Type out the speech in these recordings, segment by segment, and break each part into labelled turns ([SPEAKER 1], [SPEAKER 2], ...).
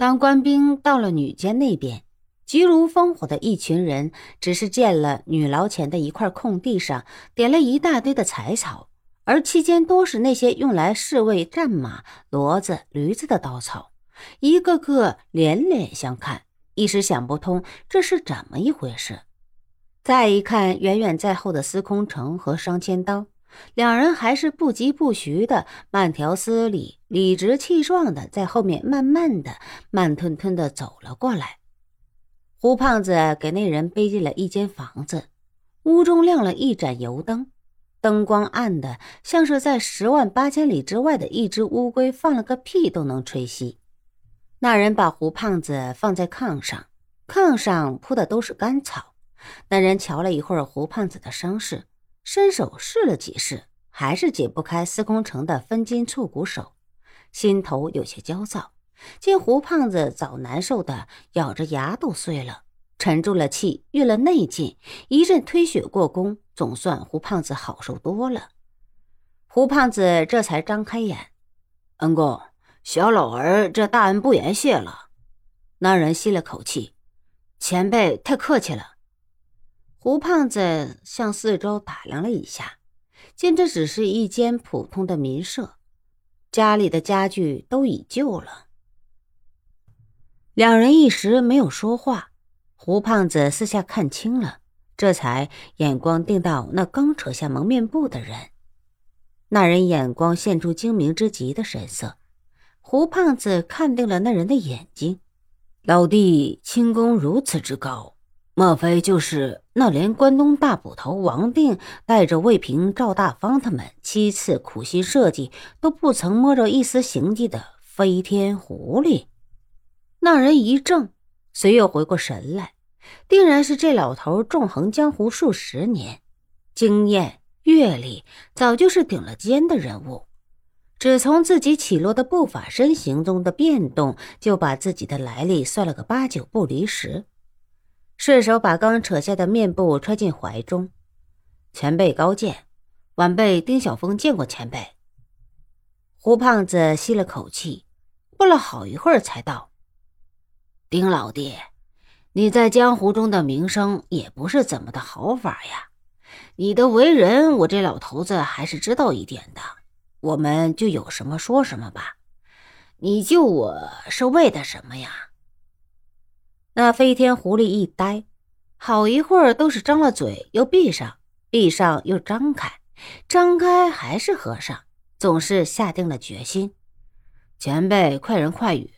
[SPEAKER 1] 当官兵到了女监那边，急如风火的一群人只是见了女牢前的一块空地上点了一大堆的柴草，而期间多是那些用来侍卫战马、骡子、驴子的稻草，一个个连连相看，一时想不通这是怎么一回事。再一看远远在后的司空城和商千刀。两人还是不疾不徐的，慢条斯理、理直气壮的在后面慢慢的、慢吞吞的走了过来。胡胖子给那人背进了一间房子，屋中亮了一盏油灯，灯光暗的像是在十万八千里之外的一只乌龟放了个屁都能吹熄。那人把胡胖子放在炕上，炕上铺的都是干草。那人瞧了一会儿胡胖子的伤势。伸手试了几试，还是解不开司空城的分筋触骨手，心头有些焦躁。见胡胖子早难受的咬着牙都碎了，沉住了气，运了内劲，一阵推血过宫，总算胡胖子好受多了。胡胖子这才张开眼：“
[SPEAKER 2] 恩公，小老儿这大恩不言谢了。”
[SPEAKER 1] 那人吸了口气：“前辈太客气了。”胡胖子向四周打量了一下，见这只是一间普通的民舍，家里的家具都已旧了。两人一时没有说话。胡胖子四下看清了，这才眼光定到那刚扯下蒙面布的人。那人眼光现出精明之极的神色。胡胖子看定了那人的眼睛，
[SPEAKER 2] 老弟轻功如此之高。莫非就是那连关东大捕头王定带着魏平、赵大方他们七次苦心设计都不曾摸着一丝形迹的飞天狐狸？
[SPEAKER 1] 那人一怔，随又回过神来，定然是这老头纵横江湖数十年，经验阅历早就是顶了尖的人物，只从自己起落的步伐、身形中的变动，就把自己的来历算了个八九不离十。顺手把刚扯下的面布揣进怀中。前辈高见，晚辈丁小峰见过前辈。胡胖子吸了口气，过了好一会儿才道：“
[SPEAKER 2] 丁老弟，你在江湖中的名声也不是怎么的好法呀。你的为人，我这老头子还是知道一点的。我们就有什么说什么吧。你救我是为的什么呀？”
[SPEAKER 1] 那飞天狐狸一呆，好一会儿都是张了嘴又闭上，闭上又张开，张开还是合上，总是下定了决心。前辈快人快语，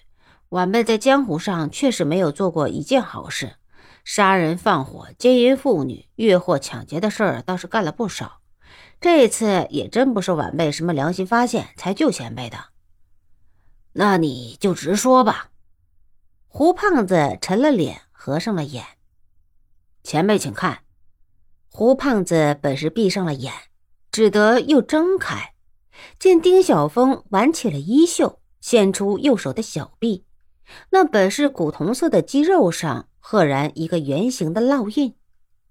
[SPEAKER 1] 晚辈在江湖上确实没有做过一件好事，杀人放火、奸淫妇女、越货抢劫的事儿倒是干了不少。这次也真不是晚辈什么良心发现才救前辈的，
[SPEAKER 2] 那你就直说吧。
[SPEAKER 1] 胡胖子沉了脸，合上了眼。
[SPEAKER 2] 前辈，请看。
[SPEAKER 1] 胡胖子本是闭上了眼，只得又睁开，见丁小峰挽起了衣袖，现出右手的小臂，那本是古铜色的肌肉上，赫然一个圆形的烙印，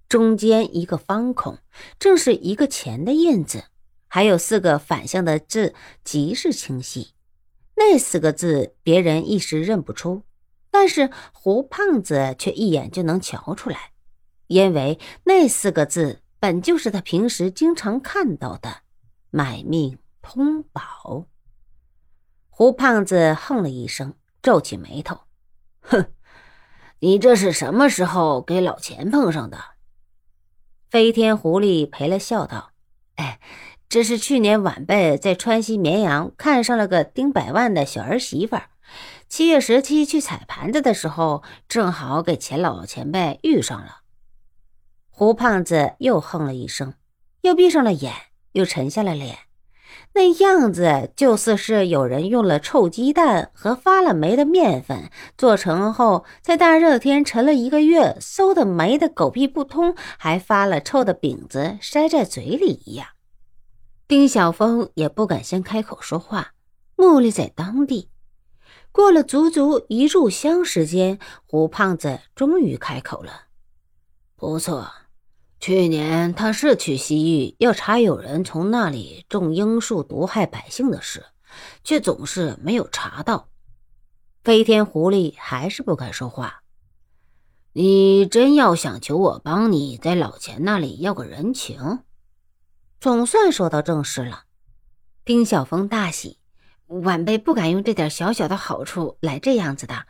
[SPEAKER 1] 中间一个方孔，正是一个钱的印子，还有四个反向的字，极是清晰。那四个字，别人一时认不出。但是胡胖子却一眼就能瞧出来，因为那四个字本就是他平时经常看到的“买命通宝”。胡胖子哼了一声，皱起眉头：“
[SPEAKER 2] 哼，你这是什么时候给老钱碰上的？”
[SPEAKER 1] 飞天狐狸赔了笑道：“哎，这是去年晚辈在川西绵阳看上了个丁百万的小儿媳妇儿。”七月十七去踩盘子的时候，正好给钱老前辈遇上了。胡胖子又哼了一声，又闭上了眼，又沉下了脸，那样子就似是有人用了臭鸡蛋和发了霉的面粉做成后，在大热天沉了一个月，馊的霉的狗屁不通，还发了臭的饼子塞在嘴里一样。丁小峰也不敢先开口说话，木立在当地。过了足足一炷香时间，胡胖子终于开口了：“
[SPEAKER 2] 不错，去年他是去西域要查有人从那里种罂粟毒害百姓的事，却总是没有查到。
[SPEAKER 1] 飞天狐狸还是不敢说话。
[SPEAKER 2] 你真要想求我帮你在老钱那里要个人情？
[SPEAKER 1] 总算说到正事了。
[SPEAKER 3] 丁小峰大喜，晚辈不敢用这点小小的好处来这样子的。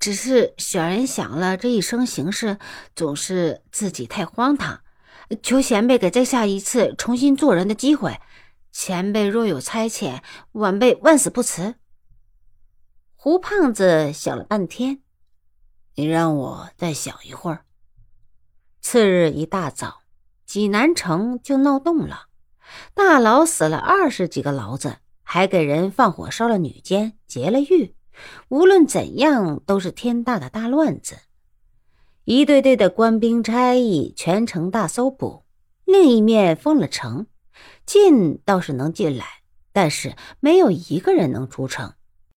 [SPEAKER 3] 只是小人想了这一生行事，总是自己太荒唐，求前辈给再下一次重新做人的机会。前辈若有差遣，晚辈万死不辞。
[SPEAKER 1] 胡胖子想了半天，
[SPEAKER 2] 你让我再想一会儿。
[SPEAKER 1] 次日一大早，济南城就闹动了，大牢死了二十几个牢子，还给人放火烧了女监，劫了狱。无论怎样，都是天大的大乱子。一队队的官兵差役全城大搜捕，另一面封了城，进倒是能进来，但是没有一个人能出城。